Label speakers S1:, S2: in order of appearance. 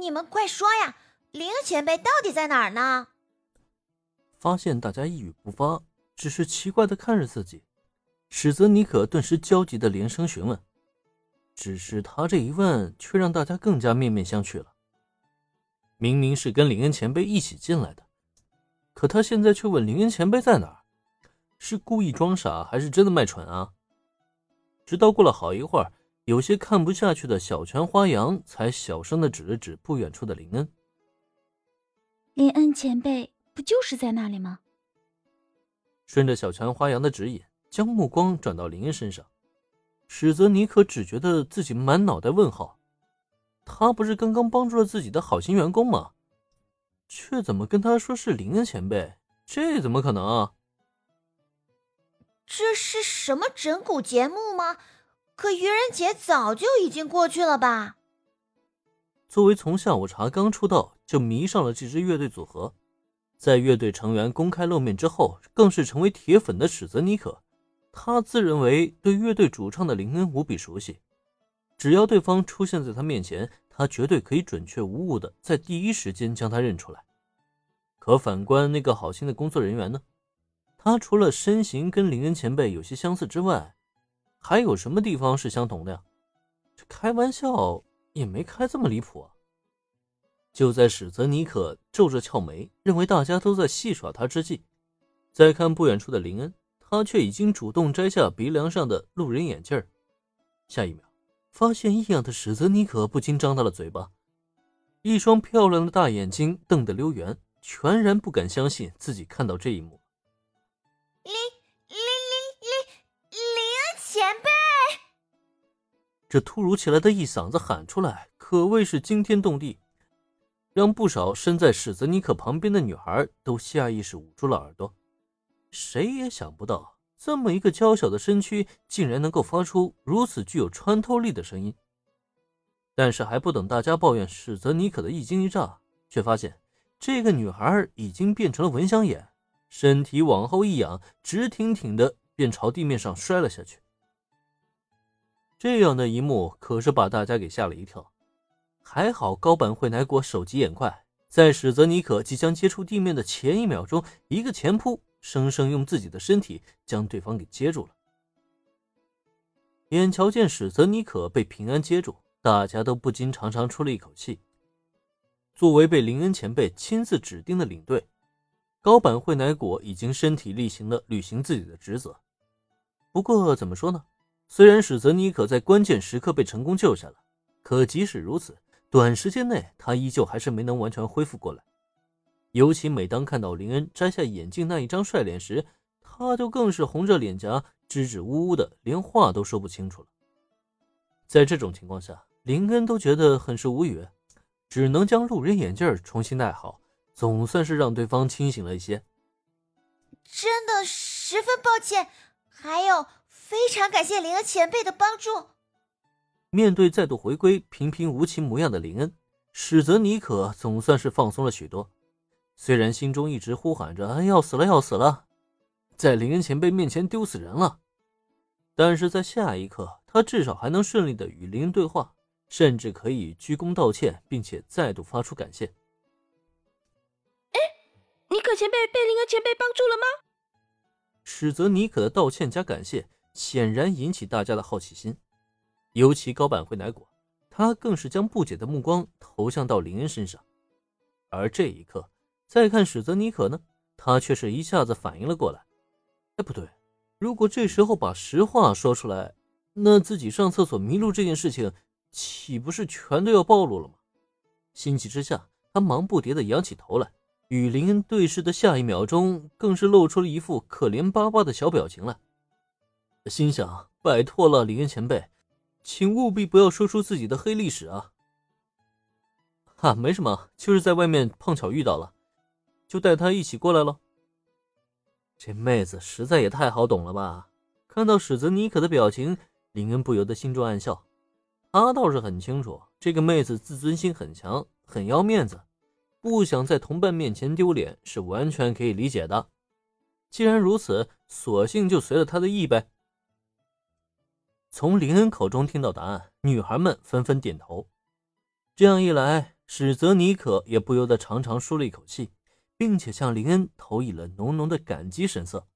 S1: 你们快说呀，林恩前辈到底在哪儿呢？
S2: 发现大家一语不发，只是奇怪的看着自己，史泽尼可顿时焦急的连声询问。只是他这一问，却让大家更加面面相觑了。明明是跟林恩前辈一起进来的，可他现在却问林恩前辈在哪儿，是故意装傻，还是真的卖蠢啊？直到过了好一会儿，有些看不下去的小泉花阳才小声的指了指不远处的林恩：“
S3: 林恩前辈不就是在那里吗？”
S2: 顺着小泉花阳的指引，将目光转到林恩身上。史泽尼可只觉得自己满脑袋问号，他不是刚刚帮助了自己的好心员工吗？却怎么跟他说是林恩前辈？这怎么可能啊？
S1: 这是什么整蛊节目吗？可愚人节早就已经过去了吧？
S2: 作为从下午茶刚出道就迷上了这支乐队组合，在乐队成员公开露面之后，更是成为铁粉的史泽尼可。他自认为对乐队主唱的林恩无比熟悉，只要对方出现在他面前，他绝对可以准确无误的在第一时间将他认出来。可反观那个好心的工作人员呢？他除了身形跟林恩前辈有些相似之外，还有什么地方是相同的呀？这开玩笑也没开这么离谱啊！就在史泽尼可皱着俏眉，认为大家都在戏耍他之际，再看不远处的林恩。他却已经主动摘下鼻梁上的路人眼镜，下一秒，发现异样的史泽尼可不禁张大了嘴巴，一双漂亮的大眼睛瞪得溜圆，全然不敢相信自己看到这一幕。这突如其来的一嗓子喊出来，可谓是惊天动地，让不少身在史泽尼克旁边的女孩都下意识捂住了耳朵。谁也想不到，这么一个娇小的身躯，竟然能够发出如此具有穿透力的声音。但是还不等大家抱怨史泽尼克的一惊一乍，却发现这个女孩已经变成了蚊香眼，身体往后一仰，直挺挺的便朝地面上摔了下去。这样的一幕可是把大家给吓了一跳。还好高坂惠乃果手疾眼快，在史泽尼可即将接触地面的前一秒钟，一个前扑。生生用自己的身体将对方给接住了。眼瞧见史泽尼可被平安接住，大家都不禁长长出了一口气。作为被林恩前辈亲自指定的领队，高坂惠乃果已经身体力行的履行自己的职责。不过怎么说呢？虽然史泽尼可在关键时刻被成功救下了，可即使如此，短时间内他依旧还是没能完全恢复过来。尤其每当看到林恩摘下眼镜那一张帅脸时，他就更是红着脸颊，支支吾吾的，连话都说不清楚了。在这种情况下，林恩都觉得很是无语，只能将路人眼镜重新戴好，总算是让对方清醒了一些。
S1: 真的十分抱歉，还有非常感谢林恩前辈的帮助。
S2: 面对再度回归平平无奇模样的林恩，史泽尼可总算是放松了许多。虽然心中一直呼喊着要死了要死了，在林恩前辈面前丢死人了，但是在下一刻，他至少还能顺利的与林恩对话，甚至可以鞠躬道歉，并且再度发出感谢。
S3: 哎，尼可前辈被林恩前辈帮助了吗？
S2: 史泽尼可的道歉加感谢，显然引起大家的好奇心，尤其高板惠乃果，他更是将不解的目光投向到林恩身上，而这一刻。再看史泽尼可呢，他却是一下子反应了过来。哎，不对，如果这时候把实话说出来，那自己上厕所迷路这件事情，岂不是全都要暴露了吗？心急之下，他忙不迭地仰起头来，与林恩对视的下一秒钟，更是露出了一副可怜巴巴的小表情来。心想：拜托了，林恩前辈，请务必不要说出自己的黑历史啊！哈，没什么，就是在外面碰巧遇到了。就带他一起过来了。这妹子实在也太好懂了吧！看到史泽尼可的表情，林恩不由得心中暗笑。他倒是很清楚，这个妹子自尊心很强，很要面子，不想在同伴面前丢脸是完全可以理解的。既然如此，索性就随了他的意呗。从林恩口中听到答案，女孩们纷纷点头。这样一来。史泽尼可也不由得长长舒了一口气，并且向林恩投以了浓浓的感激神色。